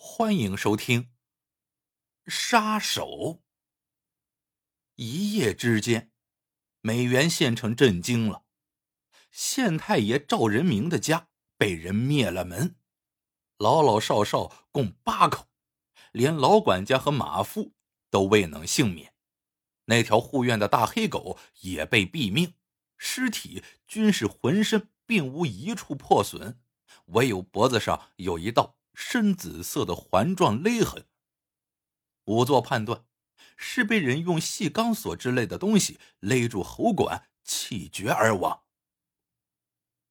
欢迎收听《杀手》。一夜之间，美元县城震惊了，县太爷赵仁明的家被人灭了门，老老少少共八口，连老管家和马夫都未能幸免。那条护院的大黑狗也被毙命，尸体均是浑身并无一处破损，唯有脖子上有一道。深紫色的环状勒痕，仵作判断是被人用细钢索之类的东西勒住喉管，气绝而亡。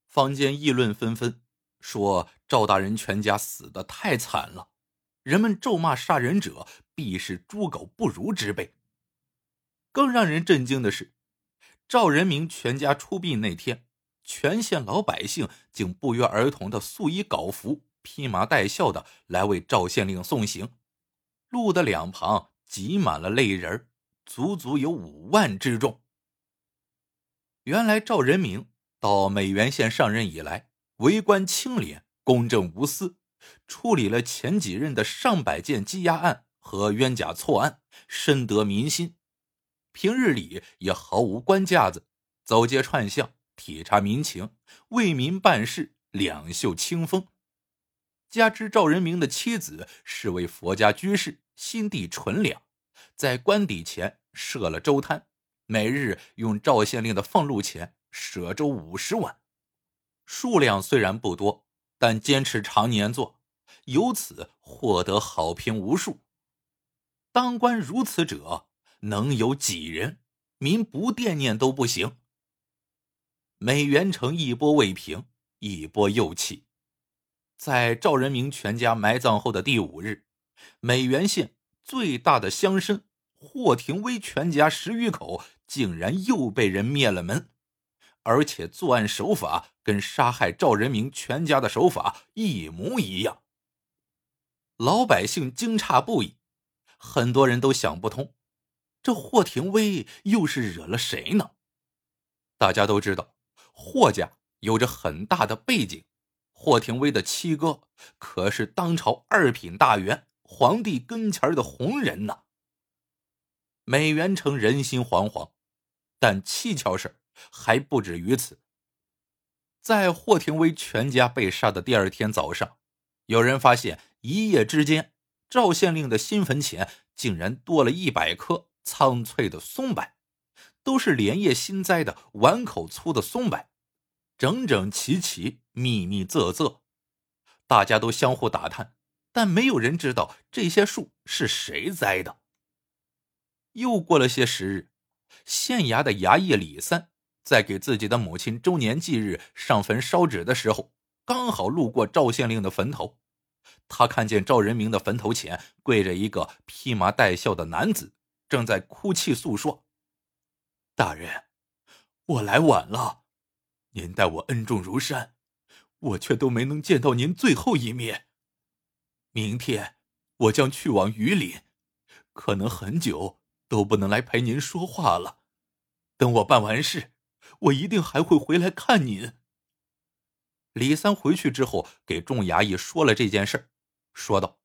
坊间议论纷纷，说赵大人全家死的太惨了，人们咒骂杀人者必是猪狗不如之辈。更让人震惊的是，赵仁明全家出殡那天，全县老百姓竟不约而同的素衣稿服。披麻戴孝的来为赵县令送行，路的两旁挤满了泪人足足有五万之众。原来赵仁明到美原县上任以来，为官清廉、公正无私，处理了前几任的上百件羁押案和冤假错案，深得民心。平日里也毫无官架子，走街串巷，体察民情，为民办事，两袖清风。加之赵仁明的妻子是位佛家居士，心地纯良，在官邸前设了粥摊，每日用赵县令的俸禄钱舍粥五十碗，数量虽然不多，但坚持常年做，由此获得好评无数。当官如此者，能有几人？民不惦念都不行。美元城一波未平，一波又起。在赵仁明全家埋葬后的第五日，美原县最大的乡绅霍廷威全家十余口竟然又被人灭了门，而且作案手法跟杀害赵仁明全家的手法一模一样。老百姓惊诧不已，很多人都想不通，这霍廷威又是惹了谁呢？大家都知道，霍家有着很大的背景。霍廷威的七哥可是当朝二品大员，皇帝跟前的红人呐。美元城人心惶惶，但蹊跷事还不止于此。在霍廷威全家被杀的第二天早上，有人发现一夜之间，赵县令的新坟前竟然多了一百棵苍翠的松柏，都是连夜新栽的碗口粗的松柏。整整齐齐、密密仄仄，大家都相互打探，但没有人知道这些树是谁栽的。又过了些时日，县衙的衙役李三在给自己的母亲周年忌日上坟烧纸的时候，刚好路过赵县令的坟头，他看见赵仁明的坟头前跪着一个披麻戴孝的男子，正在哭泣诉说：“大人，我来晚了。”您待我恩重如山，我却都没能见到您最后一面。明天我将去往榆林，可能很久都不能来陪您说话了。等我办完事，我一定还会回来看您。李三回去之后，给众衙役说了这件事说道：“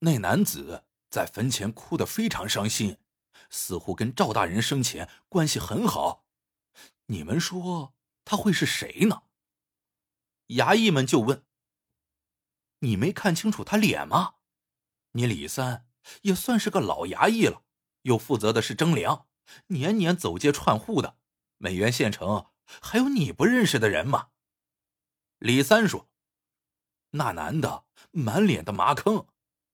那男子在坟前哭得非常伤心，似乎跟赵大人生前关系很好。你们说？”他会是谁呢？衙役们就问：“你没看清楚他脸吗？你李三也算是个老衙役了，又负责的是征粮，年年走街串户的。美元县城还有你不认识的人吗？”李三说：“那男的满脸的麻坑，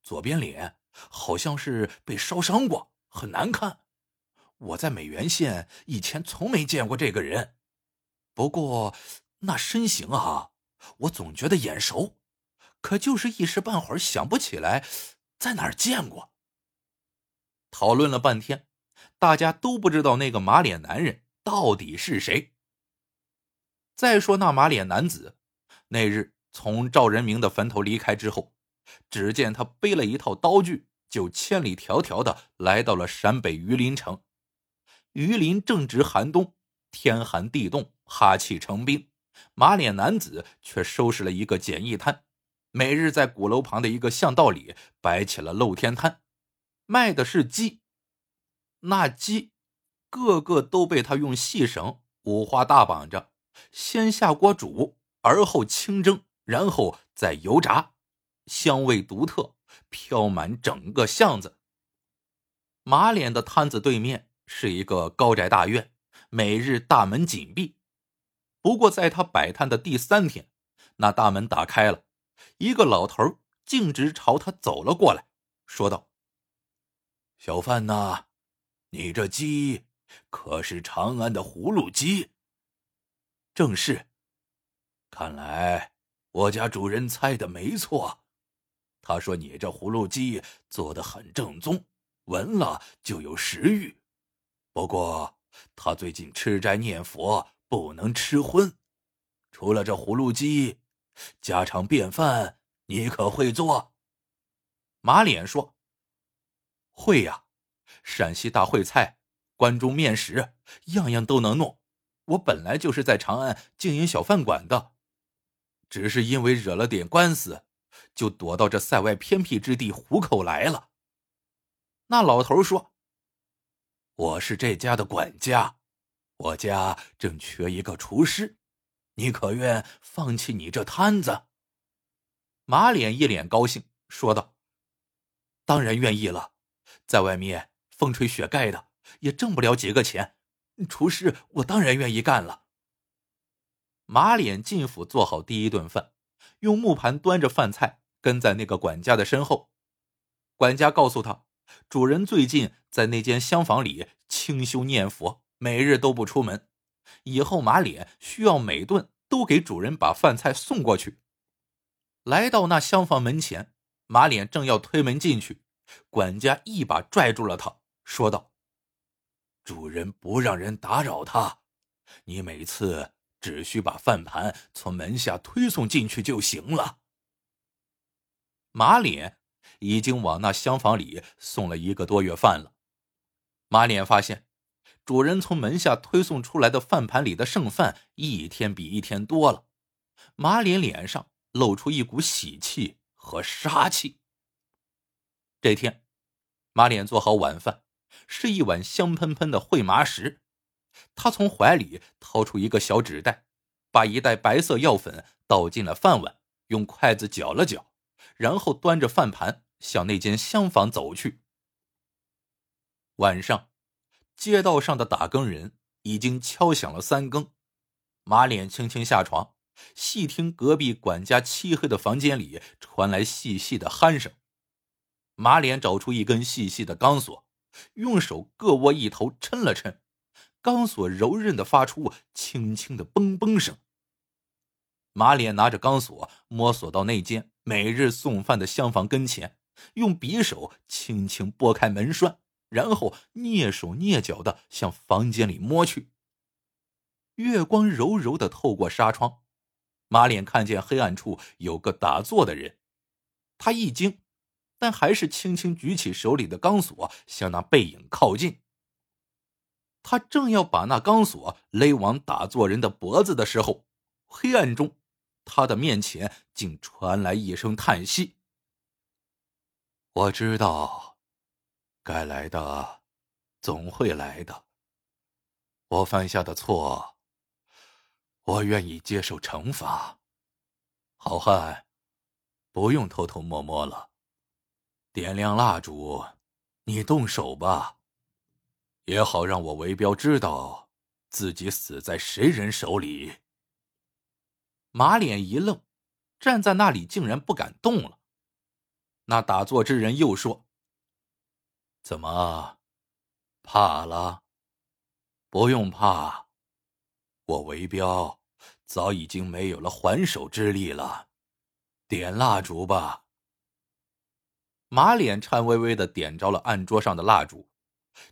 左边脸好像是被烧伤过，很难看。我在美元县以前从没见过这个人。”不过，那身形啊，我总觉得眼熟，可就是一时半会儿想不起来在哪儿见过。讨论了半天，大家都不知道那个马脸男人到底是谁。再说那马脸男子，那日从赵仁明的坟头离开之后，只见他背了一套刀具，就千里迢迢的来到了陕北榆林城。榆林正值寒冬。天寒地冻，哈气成冰，马脸男子却收拾了一个简易摊，每日在鼓楼旁的一个巷道里摆起了露天摊，卖的是鸡。那鸡，个个都被他用细绳五花大绑着，先下锅煮，而后清蒸，然后再油炸，香味独特，飘满整个巷子。马脸的摊子对面是一个高宅大院，每日大门紧闭。不过，在他摆摊的第三天，那大门打开了，一个老头径直朝他走了过来，说道：“小贩呐，你这鸡可是长安的葫芦鸡？”“正是。”“看来我家主人猜的没错，他说你这葫芦鸡做的很正宗。”闻了就有食欲，不过他最近吃斋念佛，不能吃荤。除了这葫芦鸡，家常便饭你可会做？马脸说：“会呀，陕西大烩菜、关中面食，样样都能弄。我本来就是在长安经营小饭馆的，只是因为惹了点官司，就躲到这塞外偏僻之地糊口来了。”那老头说：“我是这家的管家，我家正缺一个厨师，你可愿放弃你这摊子？”马脸一脸高兴，说道：“当然愿意了，在外面风吹雪盖的，也挣不了几个钱，厨师我当然愿意干了。”马脸进府做好第一顿饭，用木盘端着饭菜跟在那个管家的身后，管家告诉他。主人最近在那间厢房里清修念佛，每日都不出门。以后马脸需要每顿都给主人把饭菜送过去。来到那厢房门前，马脸正要推门进去，管家一把拽住了他，说道：“主人不让人打扰他，你每次只需把饭盘从门下推送进去就行了。”马脸。已经往那厢房里送了一个多月饭了。马脸发现，主人从门下推送出来的饭盘里的剩饭一天比一天多了。马脸脸上露出一股喜气和杀气。这天，马脸做好晚饭，是一碗香喷喷的烩麻食。他从怀里掏出一个小纸袋，把一袋白色药粉倒进了饭碗，用筷子搅了搅，然后端着饭盘。向那间厢房走去。晚上，街道上的打更人已经敲响了三更。马脸轻轻下床，细听隔壁管家漆黑的房间里传来细细的鼾声。马脸找出一根细细的钢索，用手各握一头，抻了抻，钢索柔韧的发出轻轻的嘣嘣声。马脸拿着钢索，摸索到那间每日送饭的厢房跟前。用匕首轻轻拨开门栓，然后蹑手蹑脚的向房间里摸去。月光柔柔的透过纱窗，马脸看见黑暗处有个打坐的人，他一惊，但还是轻轻举起手里的钢索，向那背影靠近。他正要把那钢索勒往打坐人的脖子的时候，黑暗中，他的面前竟传来一声叹息。我知道，该来的总会来的。我犯下的错，我愿意接受惩罚。好汉，不用偷偷摸摸了，点亮蜡烛，你动手吧，也好让我韦彪知道自己死在谁人手里。马脸一愣，站在那里竟然不敢动了。那打坐之人又说：“怎么，怕了？不用怕，我韦彪早已经没有了还手之力了。点蜡烛吧。”马脸颤巍巍的点着了案桌上的蜡烛，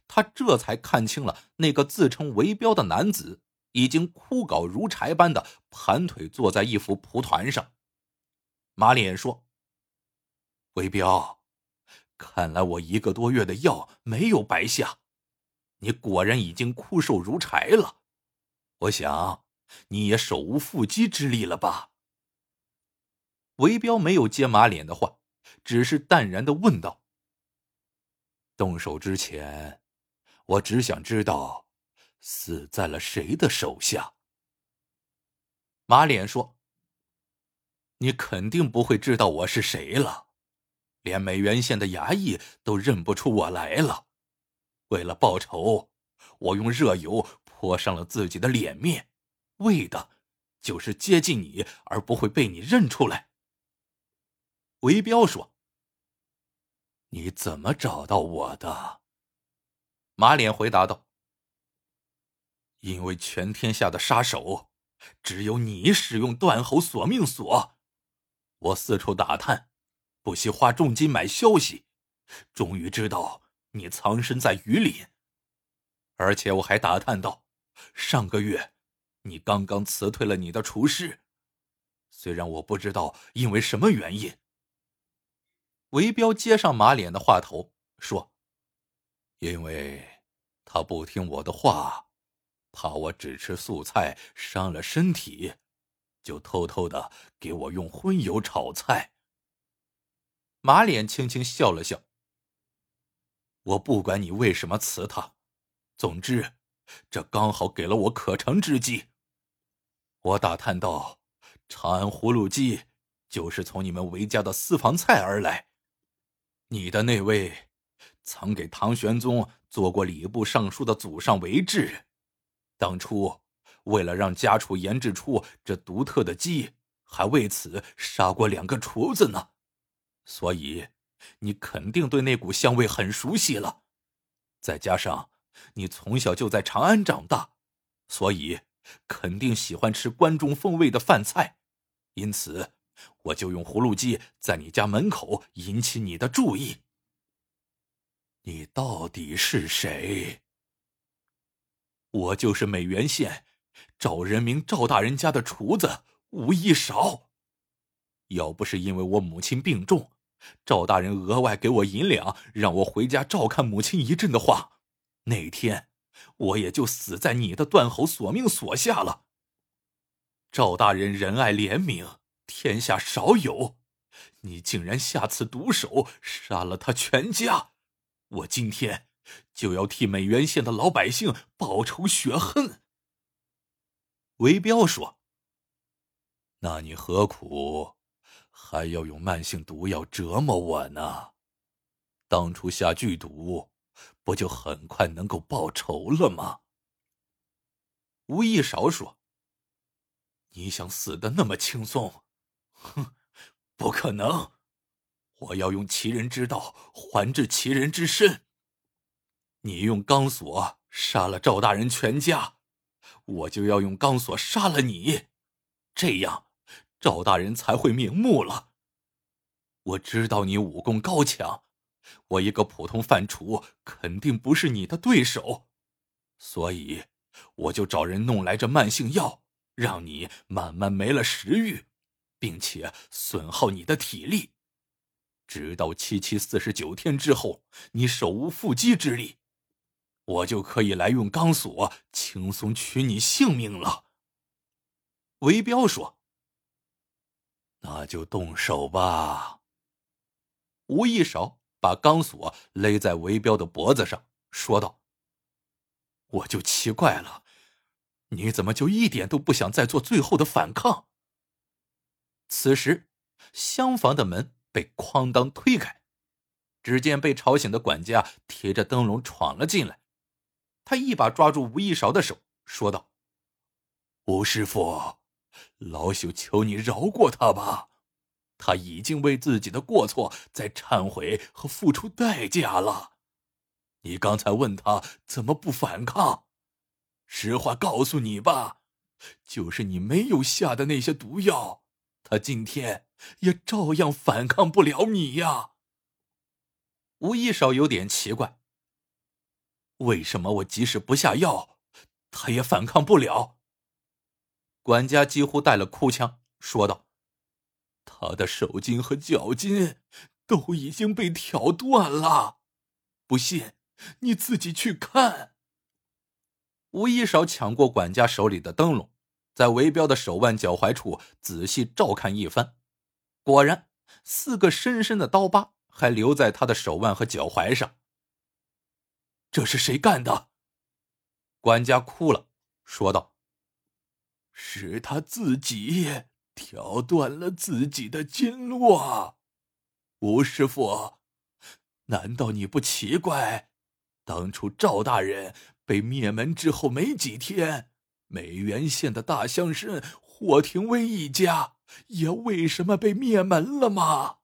他这才看清了那个自称韦彪的男子已经枯槁如柴般的盘腿坐在一副蒲团上。马脸说。韦彪，看来我一个多月的药没有白下，你果然已经枯瘦如柴了。我想，你也手无缚鸡之力了吧？韦彪没有接马脸的话，只是淡然的问道：“动手之前，我只想知道，死在了谁的手下。”马脸说：“你肯定不会知道我是谁了，连美原县的衙役都认不出我来了。为了报仇，我用热油泼上了自己的脸面，为的就是接近你，而不会被你认出来。”韦彪说：“你怎么找到我的？”马脸回答道：“因为全天下的杀手。”只有你使用断喉索命锁，我四处打探，不惜花重金买消息，终于知道你藏身在雨林。而且我还打探到，上个月你刚刚辞退了你的厨师，虽然我不知道因为什么原因。韦彪接上马脸的话头说：“因为他不听我的话。”怕我只吃素菜伤了身体，就偷偷的给我用荤油炒菜。马脸轻轻笑了笑。我不管你为什么辞他，总之，这刚好给了我可乘之机。我打探到，长安葫芦鸡就是从你们韦家的私房菜而来。你的那位，曾给唐玄宗做过礼部尚书的祖上韦志。当初，为了让家厨研制出这独特的鸡，还为此杀过两个厨子呢。所以，你肯定对那股香味很熟悉了。再加上你从小就在长安长大，所以肯定喜欢吃关中风味的饭菜。因此，我就用葫芦鸡在你家门口引起你的注意。你到底是谁？我就是美原县赵仁明赵大人家的厨子吴一勺。要不是因为我母亲病重，赵大人额外给我银两让我回家照看母亲一阵的话，那天我也就死在你的断喉索命锁下了。赵大人仁爱怜悯，天下少有，你竟然下此毒手，杀了他全家。我今天。就要替美原县的老百姓报仇雪恨。韦彪说：“那你何苦还要用慢性毒药折磨我呢？当初下剧毒，不就很快能够报仇了吗？”吴一勺说：“你想死的那么轻松？哼，不可能！我要用其人之道还治其人之身。”你用钢索杀了赵大人全家，我就要用钢索杀了你，这样赵大人才会瞑目了。我知道你武功高强，我一个普通饭厨肯定不是你的对手，所以我就找人弄来这慢性药，让你慢慢没了食欲，并且损耗你的体力，直到七七四十九天之后，你手无缚鸡之力。我就可以来用钢索轻松取你性命了。韦彪说：“那就动手吧。”吴一勺把钢索勒在韦彪的脖子上，说道：“我就奇怪了，你怎么就一点都不想再做最后的反抗？”此时，厢房的门被哐当推开，只见被吵醒的管家提着灯笼闯了进来。他一把抓住吴一勺的手，说道：“吴师傅，老朽求你饶过他吧，他已经为自己的过错在忏悔和付出代价了。你刚才问他怎么不反抗，实话告诉你吧，就是你没有下的那些毒药，他今天也照样反抗不了你呀。”吴一少有点奇怪。为什么我即使不下药，他也反抗不了？管家几乎带了哭腔说道：“他的手筋和脚筋都已经被挑断了，不信你自己去看。”吴一勺抢过管家手里的灯笼，在围标的手腕、脚踝处仔细照看一番，果然，四个深深的刀疤还留在他的手腕和脚踝上。这是谁干的？管家哭了，说道：“是他自己挑断了自己的经络。吴师傅，难道你不奇怪，当初赵大人被灭门之后没几天，美源县的大乡绅霍廷威一家也为什么被灭门了吗？”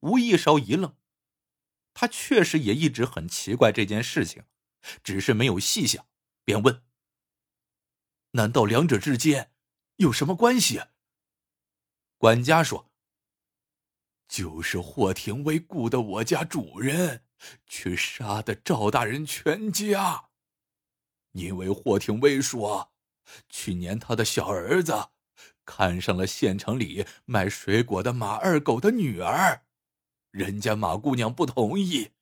吴一韶一愣。他确实也一直很奇怪这件事情，只是没有细想，便问：“难道两者之间有什么关系？”管家说：“就是霍廷威雇的我家主人去杀的赵大人全家，因为霍廷威说，去年他的小儿子看上了县城里卖水果的马二狗的女儿。”人家马姑娘不同意，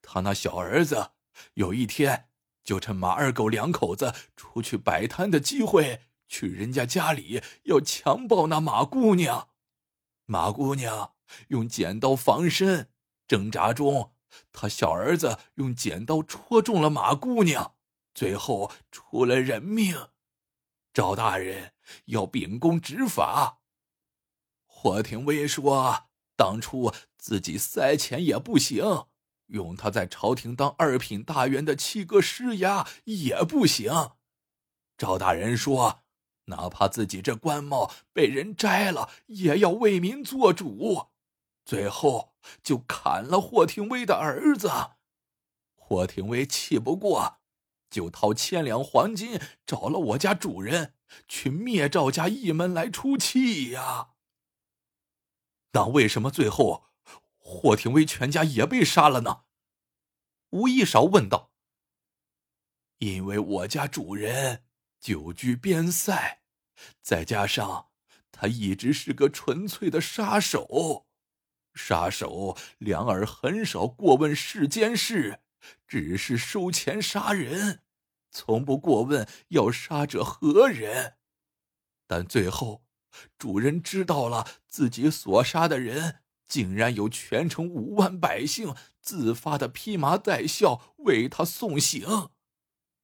他那小儿子有一天就趁马二狗两口子出去摆摊的机会，去人家家里要强暴那马姑娘。马姑娘用剪刀防身，挣扎中，他小儿子用剪刀戳中了马姑娘，最后出了人命。赵大人要秉公执法。霍廷威说。当初自己塞钱也不行，用他在朝廷当二品大员的七哥施压也不行。赵大人说，哪怕自己这官帽被人摘了，也要为民做主。最后就砍了霍廷威的儿子。霍廷威气不过，就掏千两黄金找了我家主人去灭赵家一门来出气呀。那为什么最后霍廷威全家也被杀了呢？吴一勺问道。因为我家主人久居边塞，再加上他一直是个纯粹的杀手，杀手两耳很少过问世间事，只是收钱杀人，从不过问要杀者何人。但最后。主人知道了，自己所杀的人竟然有全城五万百姓自发的披麻戴孝为他送行。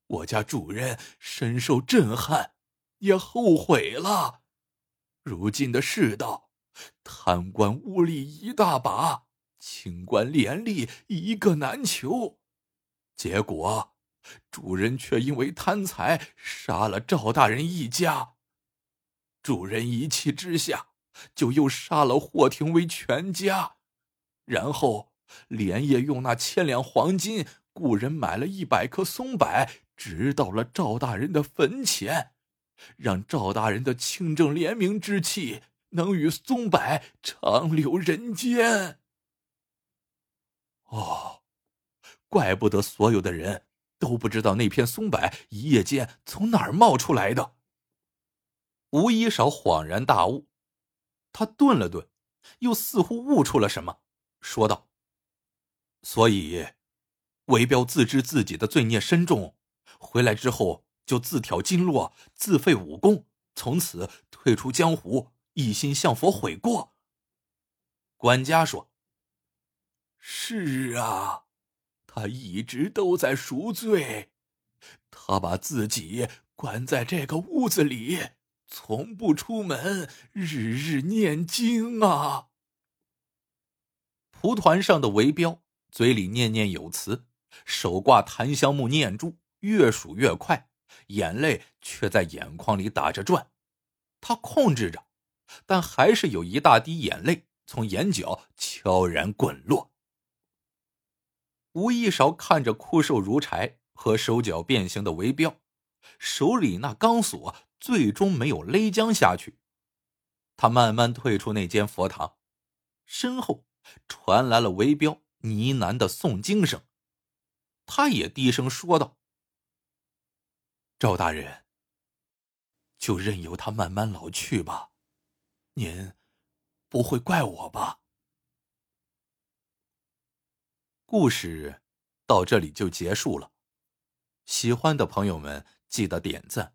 我家主人深受震撼，也后悔了。如今的世道，贪官污吏一大把，清官廉吏一个难求。结果，主人却因为贪财杀了赵大人一家。主人一气之下，就又杀了霍廷威全家，然后连夜用那千两黄金雇人买了一百棵松柏，直到了赵大人的坟前，让赵大人的清正廉明之气能与松柏长留人间。哦，怪不得所有的人都不知道那片松柏一夜间从哪儿冒出来的。吴一少恍然大悟，他顿了顿，又似乎悟出了什么，说道：“所以，韦彪自知自己的罪孽深重，回来之后就自挑经络，自废武功，从此退出江湖，一心向佛悔过。”管家说：“是啊，他一直都在赎罪，他把自己关在这个屋子里。”从不出门，日日念经啊。蒲团上的韦彪嘴里念念有词，手挂檀香木念珠，越数越快，眼泪却在眼眶里打着转。他控制着，但还是有一大滴眼泪从眼角悄然滚落。吴一勺看着枯瘦如柴和手脚变形的韦彪，手里那钢索。最终没有勒将下去，他慢慢退出那间佛堂，身后传来了韦彪呢喃的诵经声。他也低声说道：“赵大人，就任由他慢慢老去吧，您不会怪我吧？”故事到这里就结束了，喜欢的朋友们记得点赞。